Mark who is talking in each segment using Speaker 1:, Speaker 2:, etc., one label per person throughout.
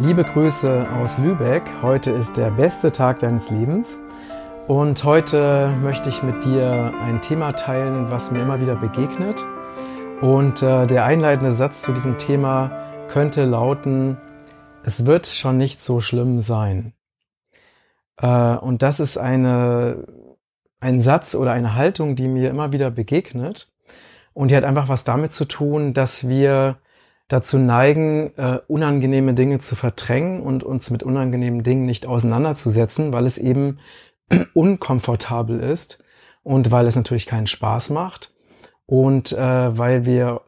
Speaker 1: Liebe Grüße aus Lübeck. Heute ist der beste Tag deines Lebens. Und heute möchte ich mit dir ein Thema teilen, was mir immer wieder begegnet. Und äh, der einleitende Satz zu diesem Thema könnte lauten, es wird schon nicht so schlimm sein. Äh, und das ist eine, ein Satz oder eine Haltung, die mir immer wieder begegnet. Und die hat einfach was damit zu tun, dass wir dazu neigen, äh, unangenehme Dinge zu verdrängen und uns mit unangenehmen Dingen nicht auseinanderzusetzen, weil es eben unkomfortabel ist und weil es natürlich keinen Spaß macht und äh, weil wir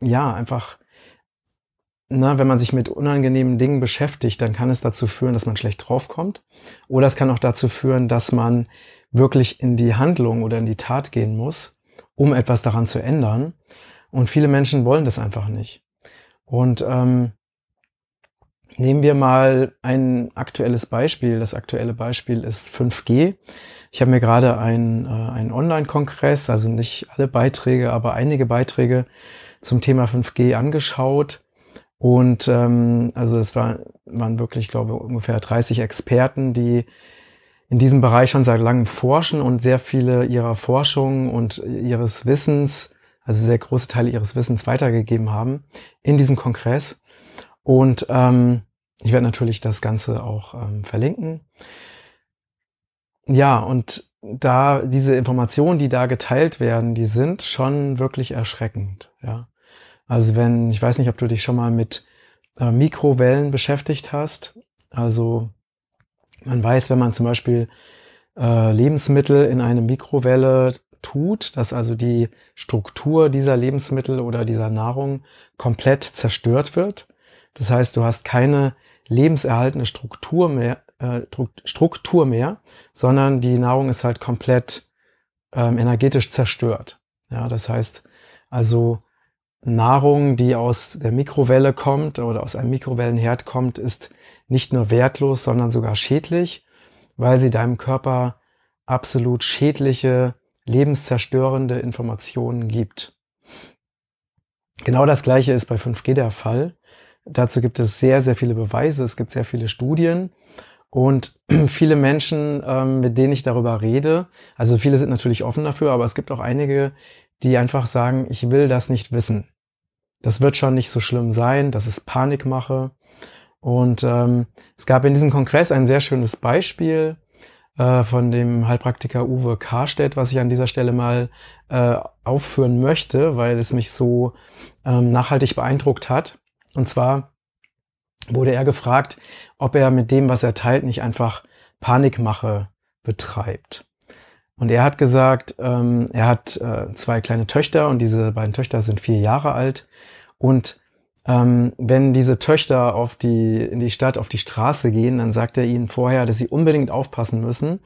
Speaker 1: ja einfach, na, wenn man sich mit unangenehmen Dingen beschäftigt, dann kann es dazu führen, dass man schlecht draufkommt oder es kann auch dazu führen, dass man wirklich in die Handlung oder in die Tat gehen muss, um etwas daran zu ändern. Und viele Menschen wollen das einfach nicht. Und ähm, nehmen wir mal ein aktuelles Beispiel. Das aktuelle Beispiel ist 5G. Ich habe mir gerade ein, äh, einen Online-Kongress, also nicht alle Beiträge, aber einige Beiträge zum Thema 5G angeschaut. Und ähm, also es war, waren wirklich, glaube ich, ungefähr 30 Experten, die in diesem Bereich schon seit langem forschen und sehr viele ihrer Forschung und ihres Wissens also sehr große Teile ihres Wissens weitergegeben haben in diesem Kongress. Und ähm, ich werde natürlich das Ganze auch ähm, verlinken. Ja, und da diese Informationen, die da geteilt werden, die sind schon wirklich erschreckend. Ja, also wenn ich weiß nicht, ob du dich schon mal mit äh, Mikrowellen beschäftigt hast. Also man weiß, wenn man zum Beispiel äh, Lebensmittel in eine Mikrowelle tut, dass also die Struktur dieser Lebensmittel oder dieser Nahrung komplett zerstört wird. Das heißt, du hast keine lebenserhaltende Struktur mehr, äh, Struktur mehr, sondern die Nahrung ist halt komplett ähm, energetisch zerstört. Ja, das heißt also Nahrung, die aus der Mikrowelle kommt oder aus einem Mikrowellenherd kommt, ist nicht nur wertlos, sondern sogar schädlich, weil sie deinem Körper absolut schädliche lebenszerstörende Informationen gibt. Genau das gleiche ist bei 5G der Fall. Dazu gibt es sehr, sehr viele Beweise, es gibt sehr viele Studien und viele Menschen, ähm, mit denen ich darüber rede, also viele sind natürlich offen dafür, aber es gibt auch einige, die einfach sagen, ich will das nicht wissen. Das wird schon nicht so schlimm sein, dass es Panik mache. Und ähm, es gab in diesem Kongress ein sehr schönes Beispiel äh, von dem Heilpraktiker Uwe Karstedt, was ich an dieser Stelle mal äh, aufführen möchte, weil es mich so ähm, nachhaltig beeindruckt hat. Und zwar wurde er gefragt, ob er mit dem, was er teilt, nicht einfach Panikmache betreibt. Und er hat gesagt, ähm, er hat äh, zwei kleine Töchter und diese beiden Töchter sind vier Jahre alt und ähm, wenn diese Töchter auf die, in die Stadt, auf die Straße gehen, dann sagt er ihnen vorher, dass sie unbedingt aufpassen müssen,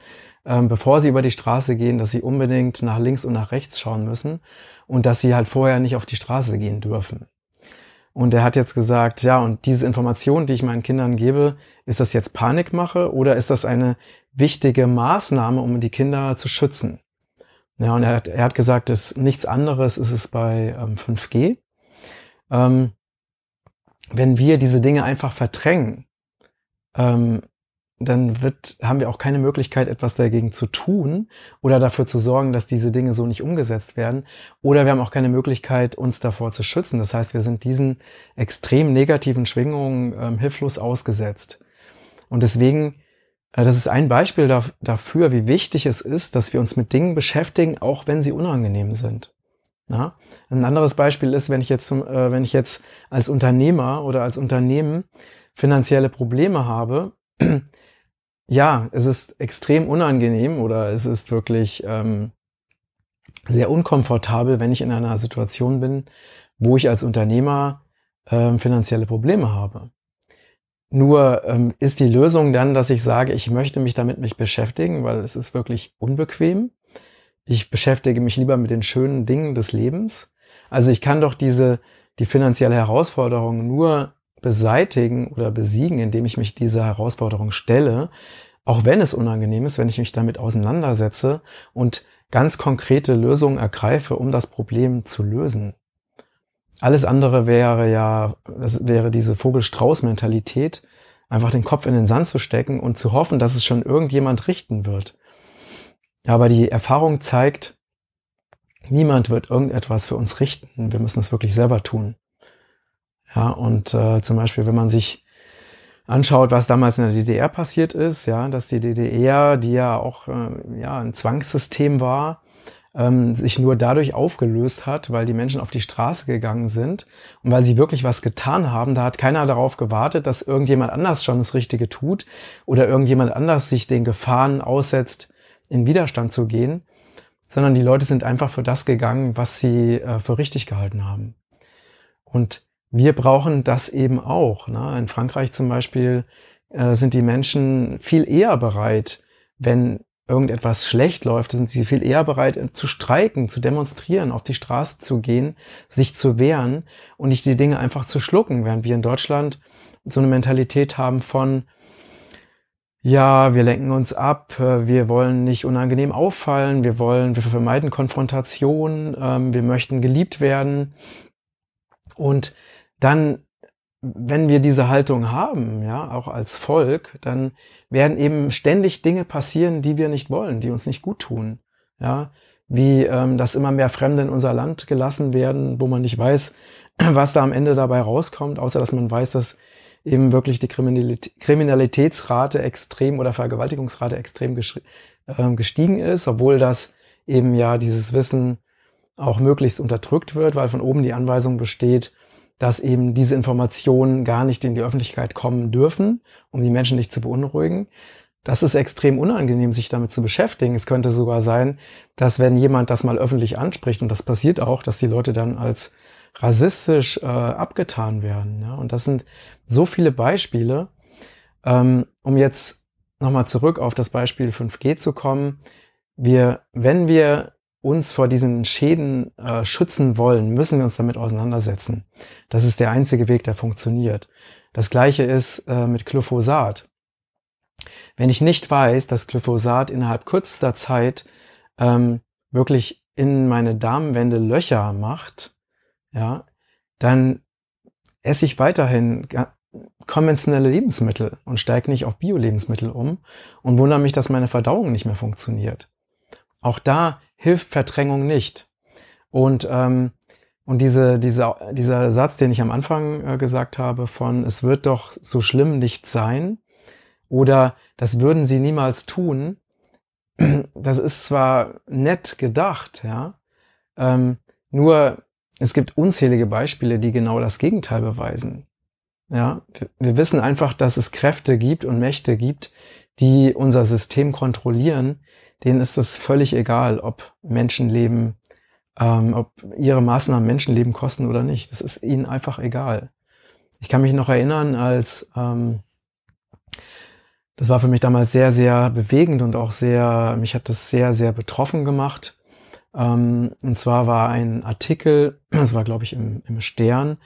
Speaker 1: ähm, bevor sie über die Straße gehen, dass sie unbedingt nach links und nach rechts schauen müssen und dass sie halt vorher nicht auf die Straße gehen dürfen. Und er hat jetzt gesagt, ja, und diese Information, die ich meinen Kindern gebe, ist das jetzt Panikmache oder ist das eine wichtige Maßnahme, um die Kinder zu schützen? Ja, und er hat, er hat gesagt, dass nichts anderes ist es bei ähm, 5G. Ähm, wenn wir diese Dinge einfach verdrängen, ähm, dann wird, haben wir auch keine Möglichkeit, etwas dagegen zu tun oder dafür zu sorgen, dass diese Dinge so nicht umgesetzt werden. Oder wir haben auch keine Möglichkeit, uns davor zu schützen. Das heißt, wir sind diesen extrem negativen Schwingungen ähm, hilflos ausgesetzt. Und deswegen, äh, das ist ein Beispiel da, dafür, wie wichtig es ist, dass wir uns mit Dingen beschäftigen, auch wenn sie unangenehm sind. Ja? Ein anderes Beispiel ist, wenn ich jetzt, äh, wenn ich jetzt als Unternehmer oder als Unternehmen finanzielle Probleme habe, ja, es ist extrem unangenehm oder es ist wirklich ähm, sehr unkomfortabel, wenn ich in einer Situation bin, wo ich als Unternehmer ähm, finanzielle Probleme habe. Nur ähm, ist die Lösung dann, dass ich sage, ich möchte mich damit mich beschäftigen, weil es ist wirklich unbequem ich beschäftige mich lieber mit den schönen Dingen des Lebens. Also ich kann doch diese, die finanzielle Herausforderung nur beseitigen oder besiegen, indem ich mich dieser Herausforderung stelle, auch wenn es unangenehm ist, wenn ich mich damit auseinandersetze und ganz konkrete Lösungen ergreife, um das Problem zu lösen. Alles andere wäre ja, das wäre diese Vogel-Strauß-Mentalität, einfach den Kopf in den Sand zu stecken und zu hoffen, dass es schon irgendjemand richten wird. Aber die Erfahrung zeigt, niemand wird irgendetwas für uns richten. Wir müssen es wirklich selber tun. Ja, und äh, zum Beispiel, wenn man sich anschaut, was damals in der DDR passiert ist, ja, dass die DDR, die ja auch äh, ja ein Zwangssystem war, ähm, sich nur dadurch aufgelöst hat, weil die Menschen auf die Straße gegangen sind und weil sie wirklich was getan haben. Da hat keiner darauf gewartet, dass irgendjemand anders schon das Richtige tut oder irgendjemand anders sich den Gefahren aussetzt, in Widerstand zu gehen, sondern die Leute sind einfach für das gegangen, was sie äh, für richtig gehalten haben. Und wir brauchen das eben auch. Ne? In Frankreich zum Beispiel äh, sind die Menschen viel eher bereit, wenn irgendetwas schlecht läuft, sind sie viel eher bereit äh, zu streiken, zu demonstrieren, auf die Straße zu gehen, sich zu wehren und nicht die Dinge einfach zu schlucken, während wir in Deutschland so eine Mentalität haben von, ja, wir lenken uns ab, wir wollen nicht unangenehm auffallen, wir wollen, wir vermeiden Konfrontation, ähm, wir möchten geliebt werden. Und dann wenn wir diese Haltung haben, ja, auch als Volk, dann werden eben ständig Dinge passieren, die wir nicht wollen, die uns nicht gut tun, ja, wie ähm, dass immer mehr Fremde in unser Land gelassen werden, wo man nicht weiß, was da am Ende dabei rauskommt, außer dass man weiß, dass eben wirklich die Kriminalitätsrate extrem oder Vergewaltigungsrate extrem äh, gestiegen ist, obwohl das eben ja dieses Wissen auch möglichst unterdrückt wird, weil von oben die Anweisung besteht, dass eben diese Informationen gar nicht in die Öffentlichkeit kommen dürfen, um die Menschen nicht zu beunruhigen. Das ist extrem unangenehm, sich damit zu beschäftigen. Es könnte sogar sein, dass wenn jemand das mal öffentlich anspricht, und das passiert auch, dass die Leute dann als rassistisch äh, abgetan werden. Ja? Und das sind so viele Beispiele. Ähm, um jetzt nochmal zurück auf das Beispiel 5G zu kommen. Wir, wenn wir uns vor diesen Schäden äh, schützen wollen, müssen wir uns damit auseinandersetzen. Das ist der einzige Weg, der funktioniert. Das gleiche ist äh, mit Glyphosat. Wenn ich nicht weiß, dass Glyphosat innerhalb kürzester Zeit ähm, wirklich in meine Darmwände Löcher macht, ja, dann esse ich weiterhin konventionelle Lebensmittel und steige nicht auf Bio-Lebensmittel um und wundere mich, dass meine Verdauung nicht mehr funktioniert. Auch da hilft Verdrängung nicht. Und, ähm, und diese, diese, dieser Satz, den ich am Anfang äh, gesagt habe, von es wird doch so schlimm nicht sein oder das würden sie niemals tun, das ist zwar nett gedacht, ja, ähm, nur es gibt unzählige Beispiele, die genau das Gegenteil beweisen. Ja, wir, wissen einfach, dass es Kräfte gibt und Mächte gibt, die unser System kontrollieren, denen ist es völlig egal, ob Menschenleben, ähm, ob ihre Maßnahmen Menschenleben kosten oder nicht. Das ist ihnen einfach egal. Ich kann mich noch erinnern, als ähm, das war für mich damals sehr, sehr bewegend und auch sehr, mich hat das sehr, sehr betroffen gemacht. Ähm, und zwar war ein Artikel, das war glaube ich im, im Stern,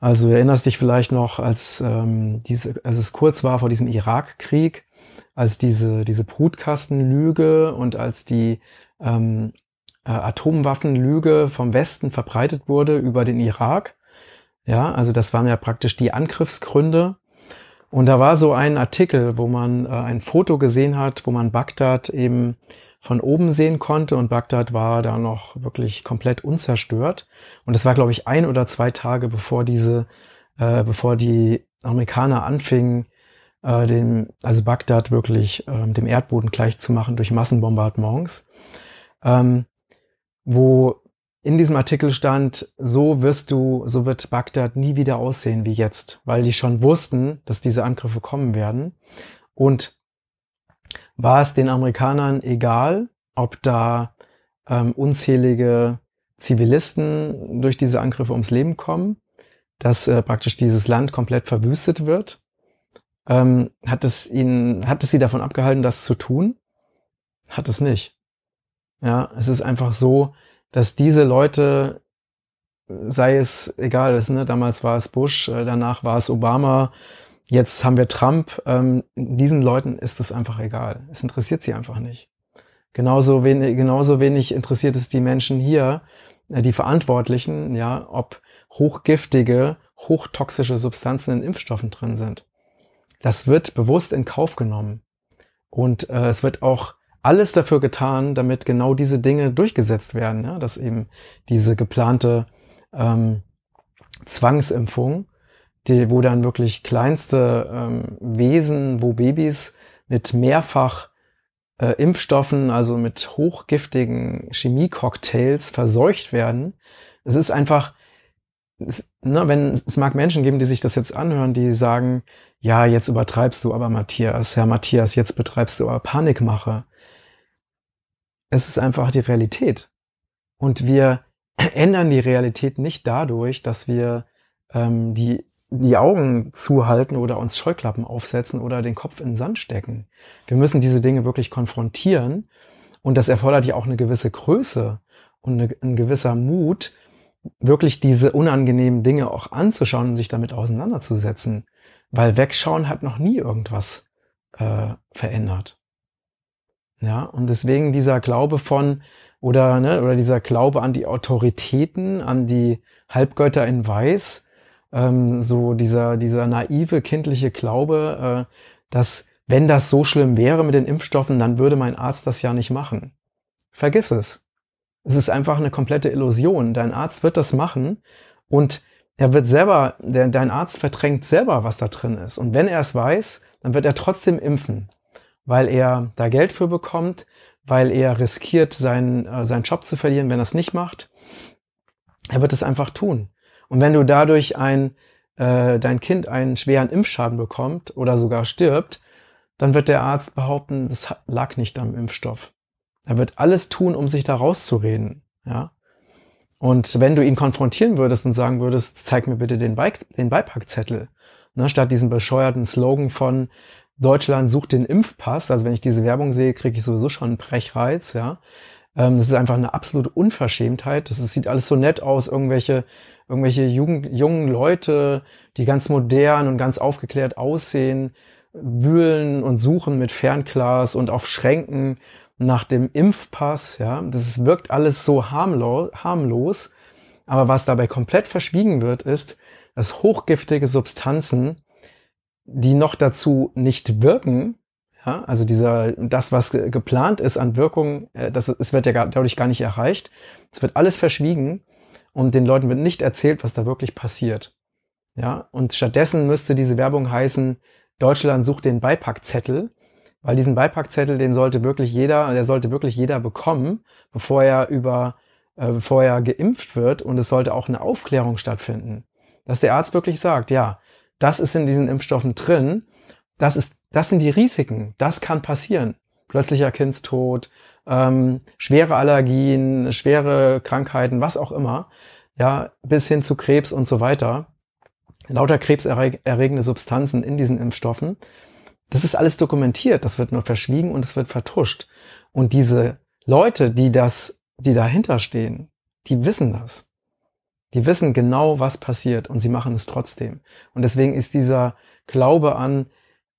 Speaker 1: also erinnerst dich vielleicht noch, als, ähm, diese, als es kurz war vor diesem Irakkrieg, als diese, diese Brutkastenlüge und als die ähm, äh, Atomwaffenlüge vom Westen verbreitet wurde über den Irak. Ja, also das waren ja praktisch die Angriffsgründe. Und da war so ein Artikel, wo man äh, ein Foto gesehen hat, wo man Bagdad eben von oben sehen konnte und Bagdad war da noch wirklich komplett unzerstört. Und das war, glaube ich, ein oder zwei Tage bevor diese, äh, bevor die Amerikaner anfingen, äh, dem, also Bagdad wirklich äh, dem Erdboden gleich zu machen durch Massenbombardements, ähm, wo in diesem Artikel stand, so wirst du, so wird Bagdad nie wieder aussehen wie jetzt, weil die schon wussten, dass diese Angriffe kommen werden. Und war es den Amerikanern egal, ob da ähm, unzählige Zivilisten durch diese Angriffe ums Leben kommen, dass äh, praktisch dieses Land komplett verwüstet wird ähm, hat es ihn, hat es sie davon abgehalten, das zu tun? Hat es nicht. Ja, es ist einfach so, dass diese Leute, sei es egal, ist, ne, damals war es Bush, äh, danach war es Obama, jetzt haben wir Trump, ähm, diesen Leuten ist es einfach egal. Es interessiert sie einfach nicht. Genauso wenig, genauso wenig interessiert es die Menschen hier, äh, die Verantwortlichen, ja, ob hochgiftige, hochtoxische Substanzen in Impfstoffen drin sind. das wird bewusst in Kauf genommen. Und äh, es wird auch alles dafür getan, damit genau diese Dinge durchgesetzt werden, ja? dass eben diese geplante ähm, Zwangsimpfung, die, wo dann wirklich kleinste ähm, Wesen, wo Babys mit mehrfach äh, Impfstoffen, also mit hochgiftigen Chemiecocktails verseucht werden. Es ist einfach, es, ne, wenn es mag Menschen geben, die sich das jetzt anhören, die sagen, ja, jetzt übertreibst du aber Matthias, Herr Matthias, jetzt betreibst du aber Panikmache. Es ist einfach die Realität. Und wir ändern die Realität nicht dadurch, dass wir ähm, die, die Augen zuhalten oder uns Scheuklappen aufsetzen oder den Kopf in den Sand stecken. Wir müssen diese Dinge wirklich konfrontieren und das erfordert ja auch eine gewisse Größe und eine, ein gewisser Mut, wirklich diese unangenehmen Dinge auch anzuschauen und sich damit auseinanderzusetzen. Weil wegschauen hat noch nie irgendwas äh, verändert. Ja, und deswegen dieser Glaube von, oder, ne, oder dieser Glaube an die Autoritäten, an die Halbgötter in Weiß, ähm, so dieser, dieser naive kindliche Glaube, äh, dass wenn das so schlimm wäre mit den Impfstoffen, dann würde mein Arzt das ja nicht machen. Vergiss es. Es ist einfach eine komplette Illusion. Dein Arzt wird das machen und er wird selber, der, dein Arzt verdrängt selber, was da drin ist. Und wenn er es weiß, dann wird er trotzdem impfen, weil er da Geld für bekommt, weil er riskiert, seinen, äh, seinen Job zu verlieren, wenn er es nicht macht. Er wird es einfach tun. Und wenn du dadurch ein, äh, dein Kind einen schweren Impfschaden bekommt oder sogar stirbt, dann wird der Arzt behaupten, das lag nicht am Impfstoff. Er wird alles tun, um sich da rauszureden. Ja? Und wenn du ihn konfrontieren würdest und sagen würdest, zeig mir bitte den, Be den Beipackzettel, ne, statt diesem bescheuerten Slogan von Deutschland sucht den Impfpass, also wenn ich diese Werbung sehe, kriege ich sowieso schon einen Brechreiz, ja. Ähm, das ist einfach eine absolute Unverschämtheit. Das, das sieht alles so nett aus, irgendwelche, irgendwelche Jugend, jungen Leute, die ganz modern und ganz aufgeklärt aussehen, wühlen und suchen mit Fernglas und auf Schränken nach dem Impfpass, ja. Das wirkt alles so harmlos, harmlos. Aber was dabei komplett verschwiegen wird, ist, dass hochgiftige Substanzen die noch dazu nicht wirken, ja, also dieser, das, was geplant ist an Wirkung, äh, das, es wird ja dadurch gar nicht erreicht. Es wird alles verschwiegen und den Leuten wird nicht erzählt, was da wirklich passiert. Ja, und stattdessen müsste diese Werbung heißen, Deutschland sucht den Beipackzettel, weil diesen Beipackzettel, den sollte wirklich jeder, der sollte wirklich jeder bekommen, bevor er über, äh, bevor er geimpft wird und es sollte auch eine Aufklärung stattfinden. Dass der Arzt wirklich sagt, ja, das ist in diesen Impfstoffen drin, das ist, das sind die Risiken, das kann passieren. Plötzlicher Kindstod, ähm, schwere Allergien, schwere Krankheiten, was auch immer, ja, bis hin zu Krebs und so weiter. Lauter krebserregende Substanzen in diesen Impfstoffen. Das ist alles dokumentiert, das wird nur verschwiegen und es wird vertuscht. Und diese Leute, die das, die dahinter stehen, die wissen das. Die wissen genau, was passiert und sie machen es trotzdem. Und deswegen ist dieser Glaube an,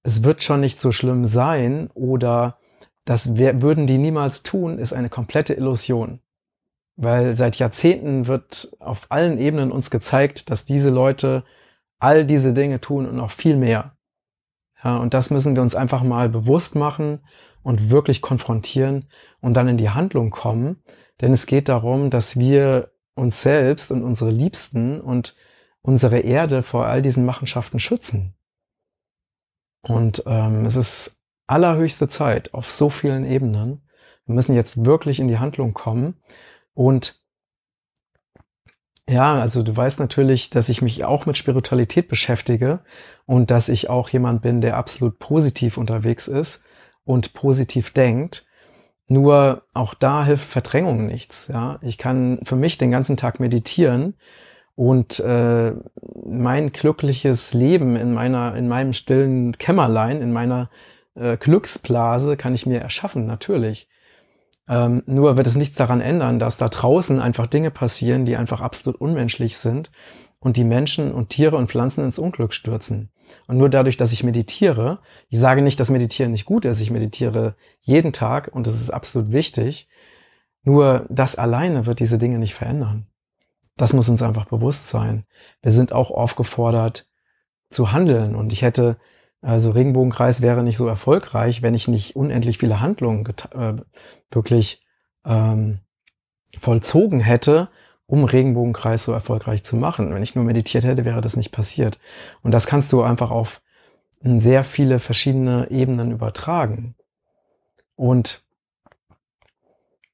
Speaker 1: es wird schon nicht so schlimm sein oder das würden die niemals tun, ist eine komplette Illusion. Weil seit Jahrzehnten wird auf allen Ebenen uns gezeigt, dass diese Leute all diese Dinge tun und noch viel mehr. Ja, und das müssen wir uns einfach mal bewusst machen und wirklich konfrontieren und dann in die Handlung kommen. Denn es geht darum, dass wir uns selbst und unsere Liebsten und unsere Erde vor all diesen Machenschaften schützen. Und ähm, es ist allerhöchste Zeit auf so vielen Ebenen. Wir müssen jetzt wirklich in die Handlung kommen. Und ja, also du weißt natürlich, dass ich mich auch mit Spiritualität beschäftige und dass ich auch jemand bin, der absolut positiv unterwegs ist und positiv denkt. Nur auch da hilft Verdrängung nichts. Ja, ich kann für mich den ganzen Tag meditieren und äh, mein glückliches Leben in meiner, in meinem stillen Kämmerlein, in meiner äh, Glücksblase kann ich mir erschaffen, natürlich. Ähm, nur wird es nichts daran ändern, dass da draußen einfach Dinge passieren, die einfach absolut unmenschlich sind und die Menschen und Tiere und Pflanzen ins Unglück stürzen. Und nur dadurch, dass ich meditiere, ich sage nicht, dass Meditieren nicht gut ist, ich meditiere jeden Tag und es ist absolut wichtig, nur das alleine wird diese Dinge nicht verändern. Das muss uns einfach bewusst sein. Wir sind auch aufgefordert zu handeln und ich hätte Also Regenbogenkreis wäre nicht so erfolgreich, wenn ich nicht unendlich viele Handlungen äh, wirklich ähm, vollzogen hätte, um Regenbogenkreis so erfolgreich zu machen. Wenn ich nur meditiert hätte, wäre das nicht passiert. Und das kannst du einfach auf sehr viele verschiedene Ebenen übertragen. Und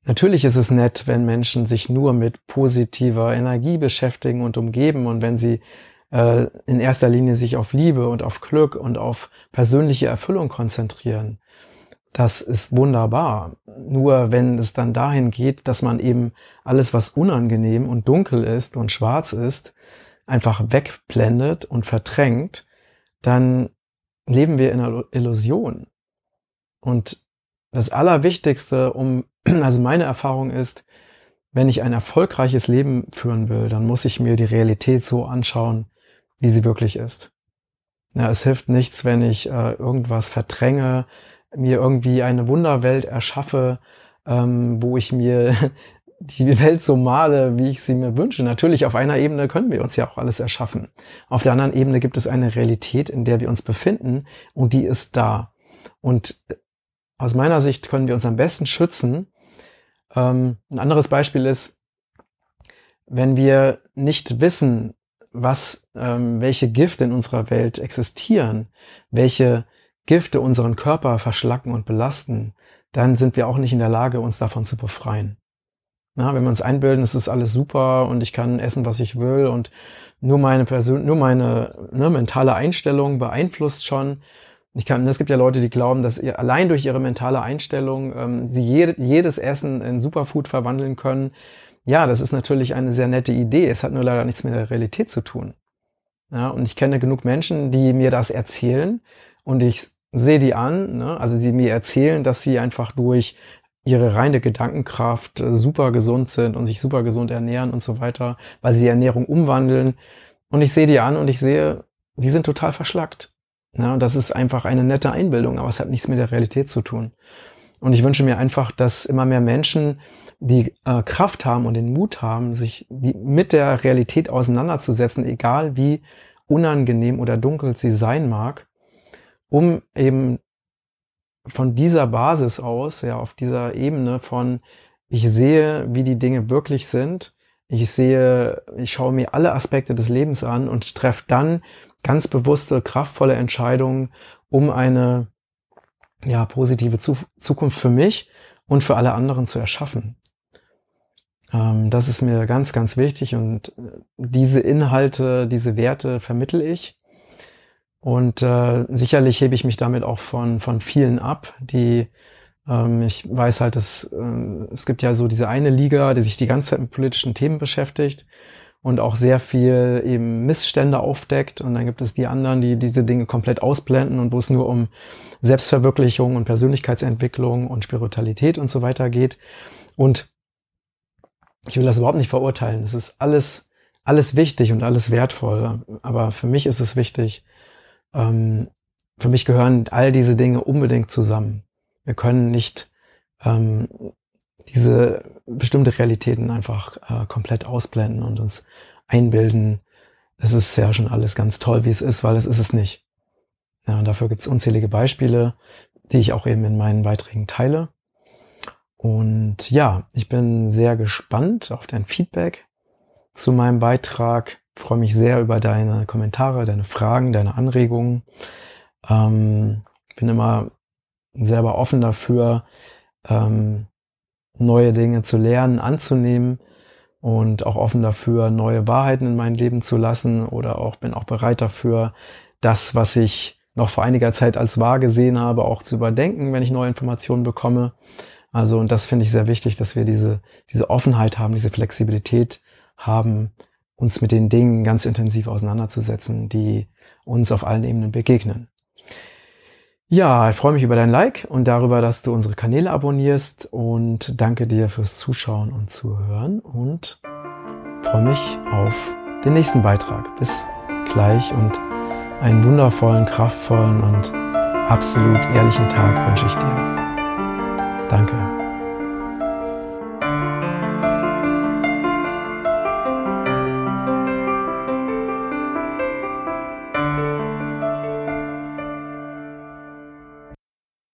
Speaker 1: natürlich ist es nett, wenn Menschen sich nur mit positiver Energie beschäftigen und umgeben und wenn sie äh, in erster Linie sich auf Liebe und auf Glück und auf persönliche Erfüllung konzentrieren. Das ist wunderbar. Nur wenn es dann dahin geht, dass man eben alles, was unangenehm und dunkel ist und schwarz ist, einfach wegblendet und verdrängt, dann leben wir in einer Illusion. Und das Allerwichtigste, um, also meine Erfahrung ist, wenn ich ein erfolgreiches Leben führen will, dann muss ich mir die Realität so anschauen, wie sie wirklich ist. Ja, es hilft nichts, wenn ich äh, irgendwas verdränge, mir irgendwie eine Wunderwelt erschaffe, ähm, wo ich mir die Welt so male, wie ich sie mir wünsche. Natürlich, auf einer Ebene können wir uns ja auch alles erschaffen. Auf der anderen Ebene gibt es eine Realität, in der wir uns befinden und die ist da. Und aus meiner Sicht können wir uns am besten schützen. Ähm, ein anderes Beispiel ist, wenn wir nicht wissen, was, ähm, welche Gifte in unserer Welt existieren, welche Gifte unseren Körper verschlacken und belasten, dann sind wir auch nicht in der Lage, uns davon zu befreien. Na, wenn wir uns einbilden, es ist alles super und ich kann essen, was ich will und nur meine Person, nur meine ne, mentale Einstellung beeinflusst schon. Ich kann, es gibt ja Leute, die glauben, dass ihr allein durch ihre mentale Einstellung ähm, sie jede, jedes Essen in Superfood verwandeln können. Ja, das ist natürlich eine sehr nette Idee. Es hat nur leider nichts mit der Realität zu tun. Ja, und ich kenne genug Menschen, die mir das erzählen und ich sehe die an, ne? also sie mir erzählen, dass sie einfach durch ihre reine Gedankenkraft äh, super gesund sind und sich super gesund ernähren und so weiter, weil sie die Ernährung umwandeln. Und ich sehe die an und ich sehe, die sind total verschlackt. Ja, das ist einfach eine nette Einbildung, aber es hat nichts mit der Realität zu tun. Und ich wünsche mir einfach, dass immer mehr Menschen die äh, Kraft haben und den Mut haben, sich die, mit der Realität auseinanderzusetzen, egal wie unangenehm oder dunkel sie sein mag, um eben von dieser Basis aus, ja, auf dieser Ebene von, ich sehe, wie die Dinge wirklich sind, ich sehe, ich schaue mir alle Aspekte des Lebens an und treffe dann ganz bewusste, kraftvolle Entscheidungen, um eine ja, positive Zukunft für mich und für alle anderen zu erschaffen. Ähm, das ist mir ganz, ganz wichtig und äh, diese Inhalte, diese Werte vermittel ich. Und äh, sicherlich hebe ich mich damit auch von, von vielen ab, die ich weiß halt, dass äh, es gibt ja so diese eine Liga, die sich die ganze Zeit mit politischen Themen beschäftigt und auch sehr viel eben Missstände aufdeckt. Und dann gibt es die anderen, die diese Dinge komplett ausblenden und wo es nur um Selbstverwirklichung und Persönlichkeitsentwicklung und Spiritualität und so weiter geht. Und ich will das überhaupt nicht verurteilen. Es ist alles, alles wichtig und alles wertvoll. Aber für mich ist es wichtig, ähm, für mich gehören all diese Dinge unbedingt zusammen. Wir können nicht ähm, diese bestimmte Realitäten einfach äh, komplett ausblenden und uns einbilden, es ist ja schon alles ganz toll, wie es ist, weil es ist es nicht. Ja, und dafür gibt es unzählige Beispiele, die ich auch eben in meinen Beiträgen teile. Und ja, ich bin sehr gespannt auf dein Feedback zu meinem Beitrag. Ich freue mich sehr über deine Kommentare, deine Fragen, deine Anregungen. Ähm, bin immer selber offen dafür, ähm, neue Dinge zu lernen, anzunehmen und auch offen dafür, neue Wahrheiten in mein Leben zu lassen oder auch bin auch bereit dafür, das, was ich noch vor einiger Zeit als wahr gesehen habe, auch zu überdenken, wenn ich neue Informationen bekomme. Also, und das finde ich sehr wichtig, dass wir diese, diese Offenheit haben, diese Flexibilität haben, uns mit den Dingen ganz intensiv auseinanderzusetzen, die uns auf allen Ebenen begegnen. Ja, ich freue mich über dein Like und darüber, dass du unsere Kanäle abonnierst und danke dir fürs Zuschauen und Zuhören und freue mich auf den nächsten Beitrag. Bis gleich und einen wundervollen, kraftvollen und absolut ehrlichen Tag wünsche ich dir. Danke.